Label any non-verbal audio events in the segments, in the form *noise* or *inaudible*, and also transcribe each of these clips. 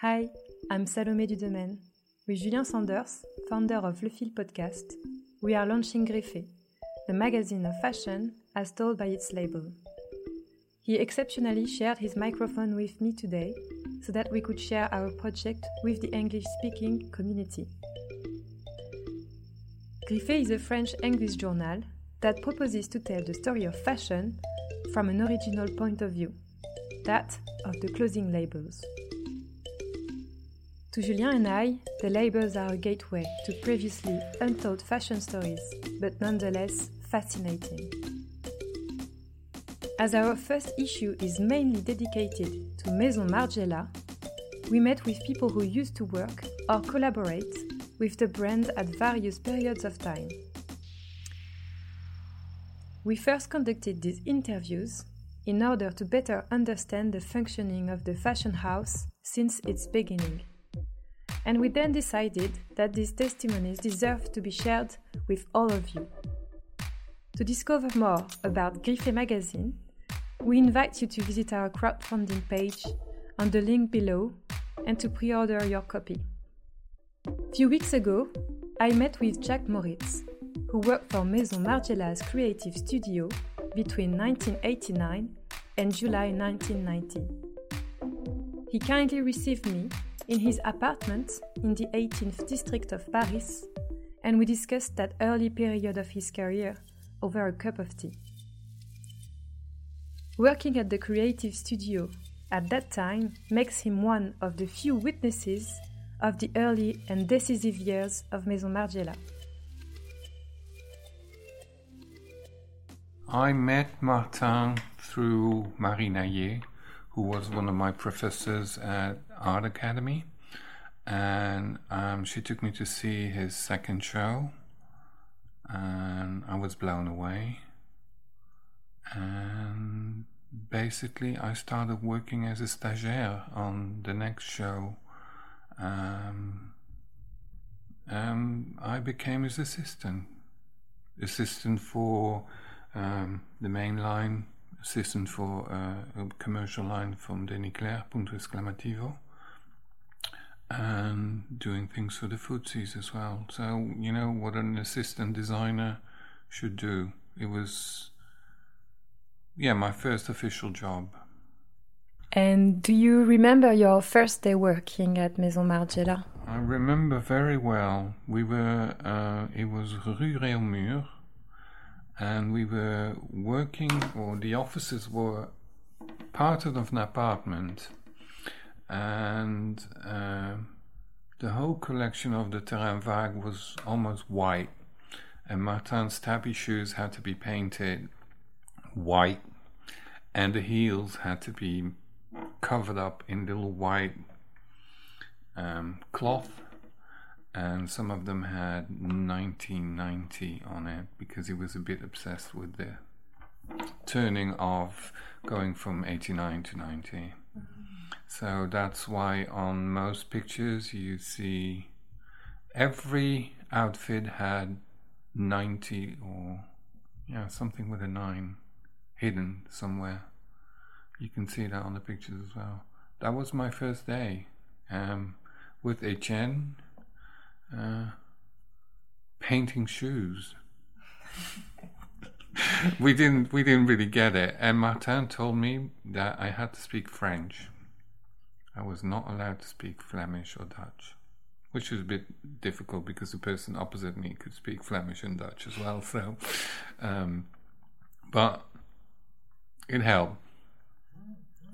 Hi, I'm Salomé Dudemaine. With Julien Sanders, founder of Le Fil podcast, we are launching Griffé, the magazine of fashion as told by its label. He exceptionally shared his microphone with me today so that we could share our project with the English speaking community. Griffé is a French English journal that proposes to tell the story of fashion from an original point of view, that of the clothing labels. To Julien and I, the labels are a gateway to previously untold fashion stories, but nonetheless fascinating. As our first issue is mainly dedicated to Maison Margiela, we met with people who used to work or collaborate with the brand at various periods of time. We first conducted these interviews in order to better understand the functioning of the fashion house since its beginning. And we then decided that these testimonies deserve to be shared with all of you. To discover more about Griffé magazine, we invite you to visit our crowdfunding page on the link below and to pre order your copy. A few weeks ago, I met with Jack Moritz, who worked for Maison Margiela's creative studio between 1989 and July 1990. He kindly received me in his apartment in the 18th district of Paris, and we discussed that early period of his career over a cup of tea. Working at the creative studio at that time makes him one of the few witnesses of the early and decisive years of Maison Margiela. I met Martin through Marie Naillet, who was one of my professors at Art Academy, and um, she took me to see his second show, and I was blown away. And basically, I started working as a stagiaire on the next show. Um, um, I became his assistant, assistant for um, the main line, assistant for uh, a commercial line from Denis Claire, Punto and doing things for the footsies as well. So, you know, what an assistant designer should do. It was, yeah, my first official job. And do you remember your first day working at Maison Margiela? I remember very well. We were, uh, it was Rue Réaumur, and we were working, or the offices were part of an apartment, and the whole collection of the Terrain Vague was almost white, and Martin's Tabi shoes had to be painted white, and the heels had to be covered up in little white um, cloth and some of them had 1990 on it because he was a bit obsessed with the turning of going from 89 to 90. Mm-hmm. So that's why on most pictures you see every outfit had 90 or yeah something with a 9 hidden somewhere. You can see that on the pictures as well. That was my first day um, with Etienne uh, painting shoes. *laughs* we didn't we didn't really get it, and Martin told me that I had to speak French. I was not allowed to speak Flemish or Dutch, which was a bit difficult because the person opposite me could speak Flemish and Dutch as well. So, um, but it helped.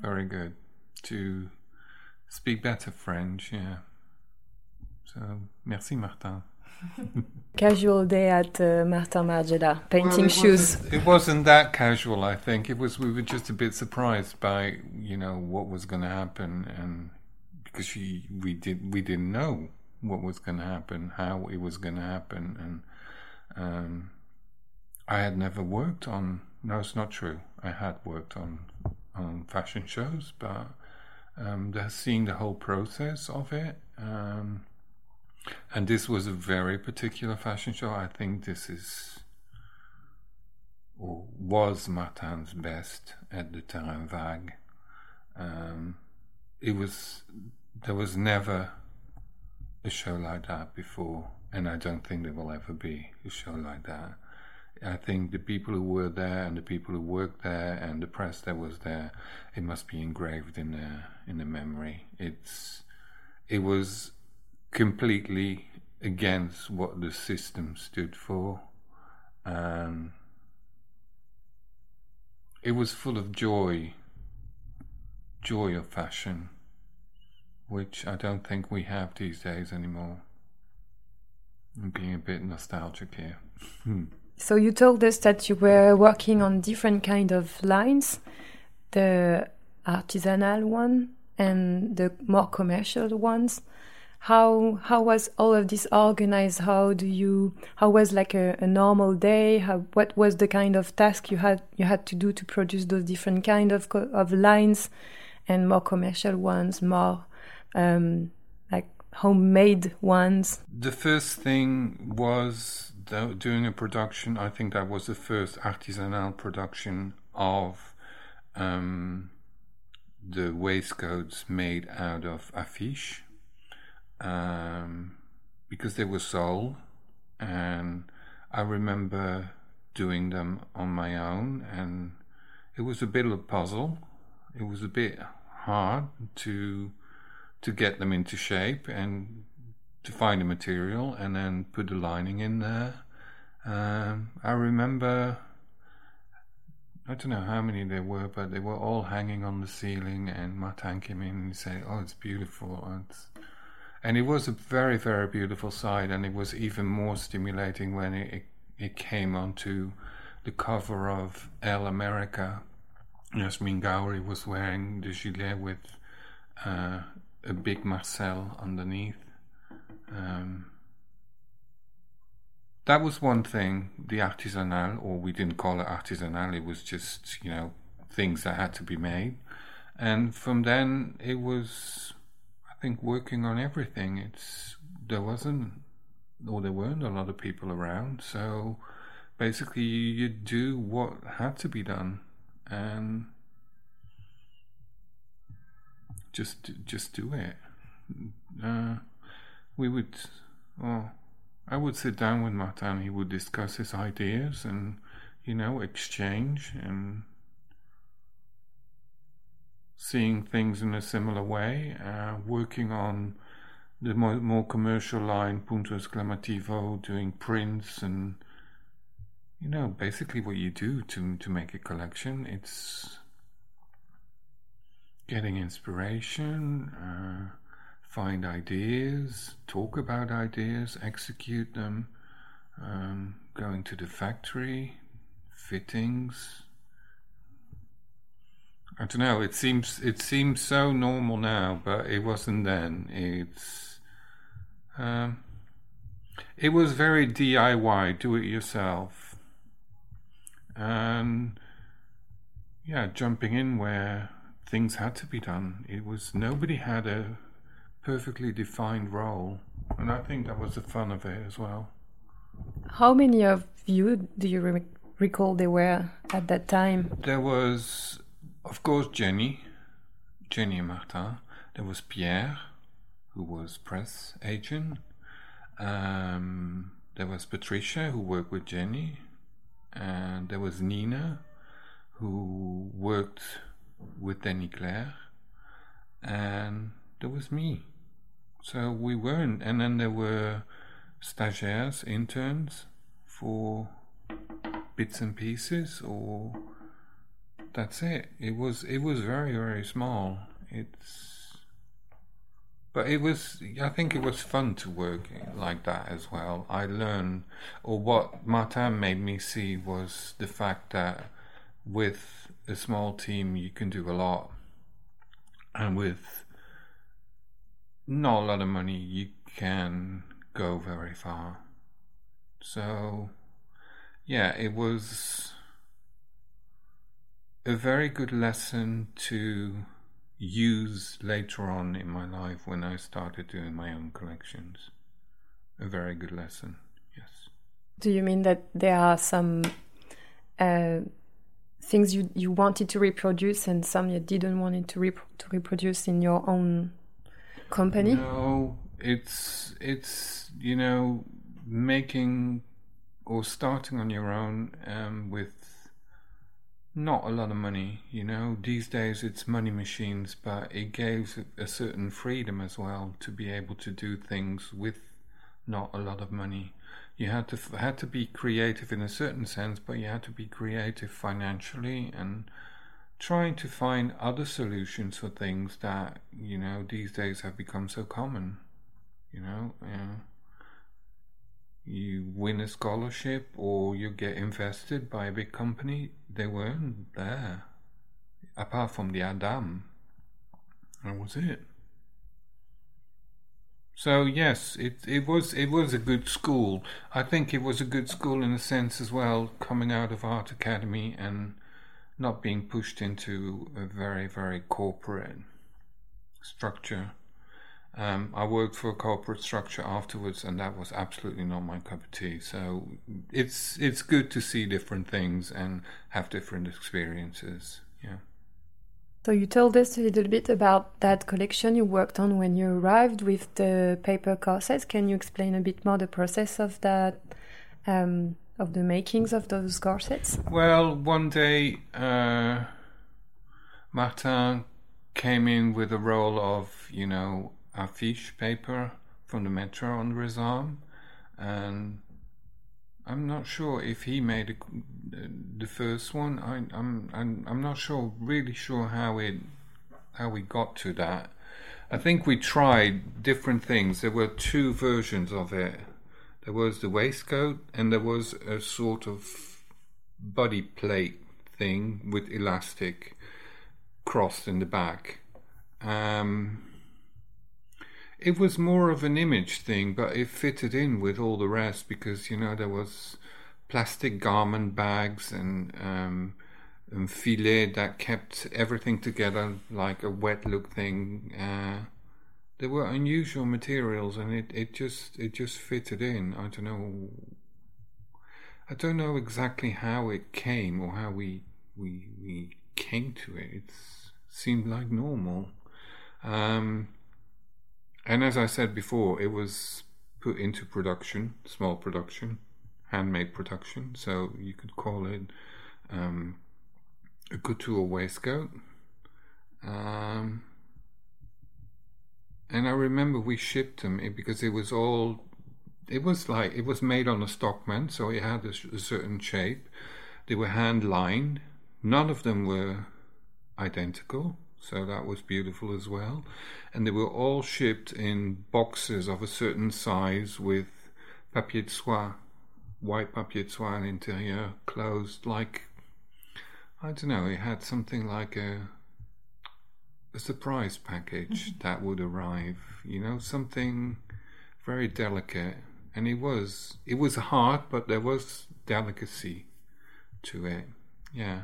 Very good to speak better French. Yeah. So, merci Martin. *laughs* casual day at uh, Martin Margiela, painting well, it shoes. Wasn't, it wasn't that casual, I think. It was we were just a bit surprised by you know what was going to happen, and because she we did we didn't know what was going to happen, how it was going to happen, and um, I had never worked on. No, it's not true. I had worked on on fashion shows, but um, the, seeing the whole process of it. Um, and this was a very particular fashion show. I think this is or was Martin's best at the Terrain Vague. Um, it was there was never a show like that before, and I don't think there will ever be a show like that. I think the people who were there and the people who worked there and the press that was there, it must be engraved in the in the memory. It's it was completely against what the system stood for. and it was full of joy, joy of fashion, which I don't think we have these days anymore. I'm being a bit nostalgic here. Hmm. So you told us that you were working on different kind of lines, the artisanal one and the more commercial ones. How how was all of this organized? How do you how was like a, a normal day? How what was the kind of task you had you had to do to produce those different kind of of lines and more commercial ones, more um, like homemade ones? The first thing was doing a production. I think that was the first artisanal production of um, the waistcoats made out of affiche um, because they were sold, and I remember doing them on my own, and it was a bit of a puzzle. It was a bit hard to to get them into shape and to find the material and then put the lining in there. Um, I remember I don't know how many there were, but they were all hanging on the ceiling. And Martin came in and said, "Oh, it's beautiful." It's... And it was a very, very beautiful sight, and it was even more stimulating when it, it, came onto the cover of Elle America. Yasmeen Ghauri was wearing the gilet with uh, a big Marcel underneath. Um, that was one thing, the artisanal, or we didn't call it artisanal, it was just, you know, things that had to be made. And from then it was, think, working on everything. It's, there wasn't, or there weren't a lot of people around. So basically you do what had to be done. And just, just do it. Uh, we would, oh, I would sit down with Martin. He would discuss his ideas and, you know, exchange and seeing things in a similar way, uh, working on the more, more, commercial line, Punto Esclamativo, doing prints and, you know, basically what you do to, to make a collection. It's getting inspiration, uh, find ideas, talk about ideas, execute them, um, going to the factory, fittings. I don't know. It seems it seems so normal now, but it wasn't then. It's um, it was very DIY, do it yourself, and yeah, jumping in where things had to be done. It was nobody had a perfectly defined role, and I think that was the fun of it as well. How many of you do you re recall there were at that time? There was, of course, Jenny, Jenny and Martin. There was Pierre, who was press agent. Um, there was Patricia, who worked with Jenny, and there was Nina, who worked with Danny Claire, and there was me. So we weren't, and then there were stagiaires, interns for bits and pieces, or that's it. It was it was very very small. It's but it was I think it was fun to work like that as well. I learned, or what Martin made me see was the fact that with a small team you can do a lot, and with not a lot of money, you can go very far. So, yeah, it was a very good lesson to use later on in my life when I started doing my own collections. A very good lesson, yes. Do you mean that there are some uh, things you, you wanted to reproduce and some you didn't want to, rep- to reproduce in your own company? No, it's it's you know making or starting on your own um, with not a lot of money. You know, these days it's money machines, but it gives a certain freedom as well to be able to do things with not a lot of money. You had to had to be creative in a certain sense, but you had to be creative financially and trying to find other solutions for things that you know these days have become so common. You know, yeah you win a scholarship or you get invested by a big company, they weren't there. Apart from the ANDAM. That was it. So yes, it it was it was a good school. I think it was a good school in a sense as well, coming out of art academy and not being pushed into a very very corporate structure. Um, I worked for a corporate structure afterwards, and that was absolutely not my cup of tea. So it's it's good to see different things and have different experiences. Yeah. So you told us a little bit about that collection you worked on when you arrived with the paper corsets. Can you explain a bit more the process of that, um, of the makings of those corsets? Well, one day uh, Martin came in with a roll of, you know, affiche paper from the metro on his arm, and I'm not sure if he made a, the first one. I, I'm I'm I'm not sure, really sure how it how we got to that. I think we tried different things. There were two versions of it. There was the waistcoat, and there was a sort of body plate thing with elastic crossed in the back. Um, it was more of an image thing, but it fitted in with all the rest because you know there was plastic garment bags and um, and filet that kept everything together like a wet look thing. Uh, there were unusual materials, and it, it just it just fitted in. I don't know. I don't know exactly how it came or how we we we came to it. It seemed like normal. Um, and as I said before, it was put into production, small production, handmade production. So you could call it um, a couture waistcoat. Um, and I remember we shipped them because it was all, it was like, it was made on a stockman, so it had a, a certain shape. They were hand lined. None of them were identical so that was beautiful as well. And they were all shipped in boxes of a certain size with papier de soie, white papier de soie in interior, closed like I don't know. It had something like a a surprise package mm-hmm. that would arrive. You know, something very delicate, and it was it was hard, but there was delicacy to it. Yeah.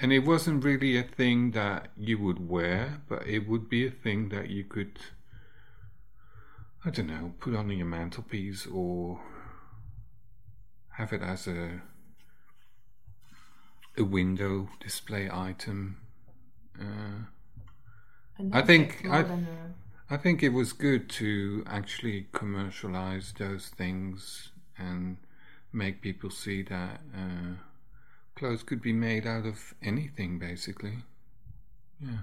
And it wasn't really a thing that you would wear, but it would be a thing that you could, I don't know, put on your mantelpiece or have it as a a window display item. Uh, I think I, I think it was good to actually commercialize those things and make people see that. Uh, clothes could be made out of anything, basically. Yeah.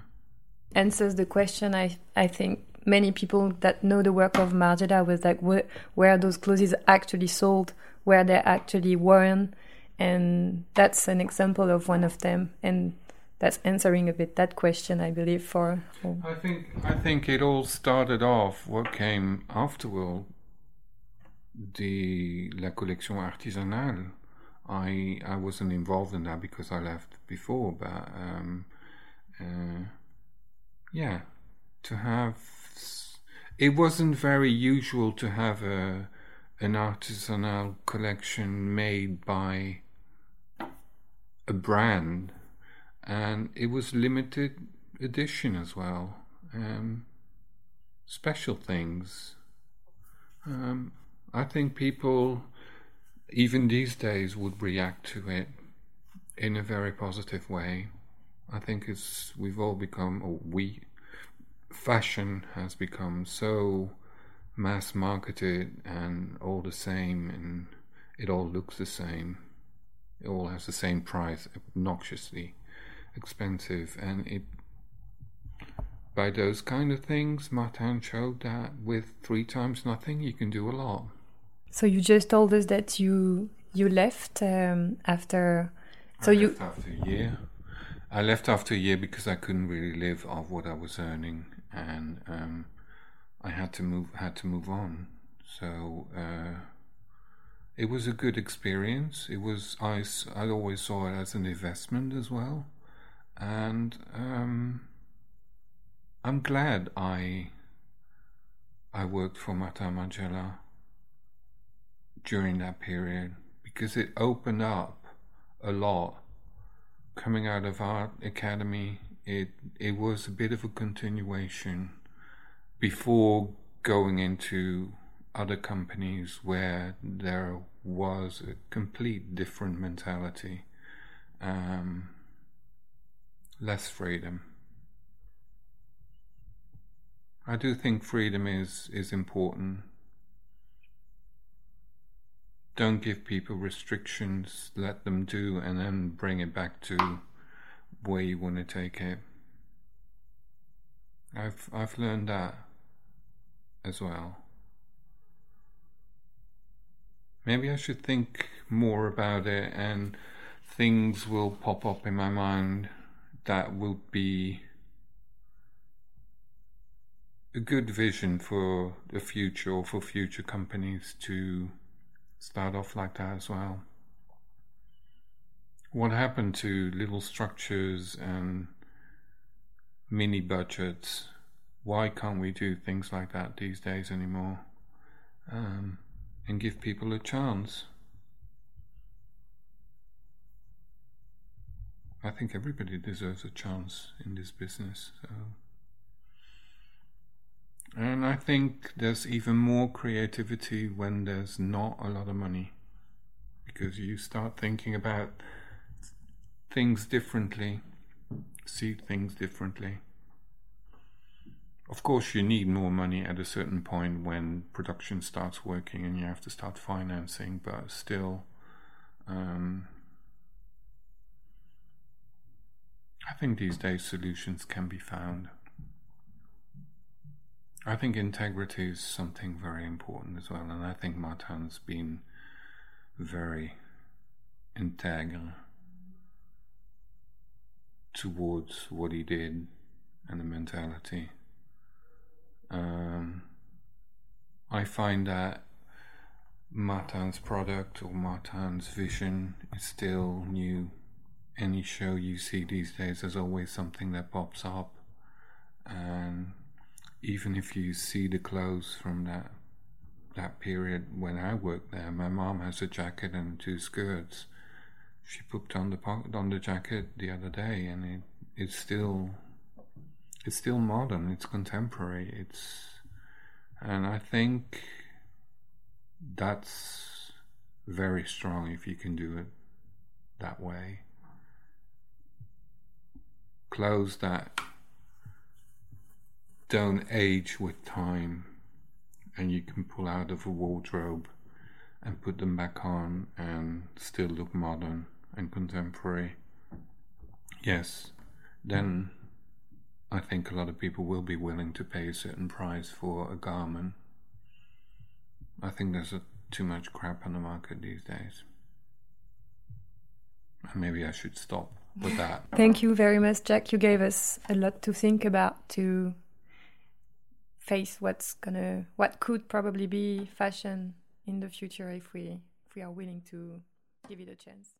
Answers the question. I I think many people that know the work of Margiela was like where, where those clothes actually sold, where they're actually worn, and that's an example of one of them. And that's answering a bit that question, I believe. For I think I think it all started off. What came afterward, the la collection artisanale I I wasn't involved in that because I left before, but um, uh, yeah, to have it wasn't very usual to have a an artisanal collection made by a brand, and it was limited edition as well. Um, special things. Um, I think people even these days would react to it in a very positive way. I think it's we've all become, or we fashion has become so mass marketed and all the same, and it all looks the same. It all has the same price, obnoxiously expensive, and it by those kind of things, Martin showed that with three times nothing, you can do a lot. So you just told us that you you left um, after. So I you after a year. I left after a year because I couldn't really live off what I was earning, and um, I had to move had to move on. So uh, it was a good experience. It was I I always saw it as an investment as well, and um, I'm glad I I worked for Mata Margiela during that period because it opened up a lot coming out of art academy it it was a bit of a continuation before going into other companies where there was a complete different mentality um, less freedom I do think freedom is, is important. Don't give people restrictions, let them do, and then bring it back to where you want to take it. I've I've learned that as well. Maybe I should think more about it and things will pop up in my mind that will be a good vision for the future or for future companies to start off like that as well. What happened to little structures and mini budgets? Why can't we do things like that these days anymore? Um, and give people a chance. I think everybody deserves a chance in this business. So. And I think there's even more creativity when there's not a lot of money because you start thinking about things differently, see things differently. Of course, you need more money at a certain point when production starts working and you have to start financing, but still, um, I think these days solutions can be found. I think integrity is something very important as well, and I think Martin's been very integral towards what he did and the mentality. Um, I find that Martin's product or Martin's vision is still new. Any show you see these days, there's always something that pops up, and even if you see the clothes from that that period when I worked there, my mom has a jacket and two skirts. She put on the pocket on the jacket the other day, and it it's still it's still modern. It's contemporary. It's and I think that's very strong if you can do it that way. Clothes that don't age with time and you can pull out of a wardrobe and put them back on and still look modern and contemporary. Yes, then I think a lot of people will be willing to pay a certain price for a garment. I think there's a, too much crap on the market these days. Maybe I should stop with that. *laughs* Thank you very much, Jack. You gave us a lot to think about to face what's gonna what could probably be fashion in the future if we if we are willing to give it a chance.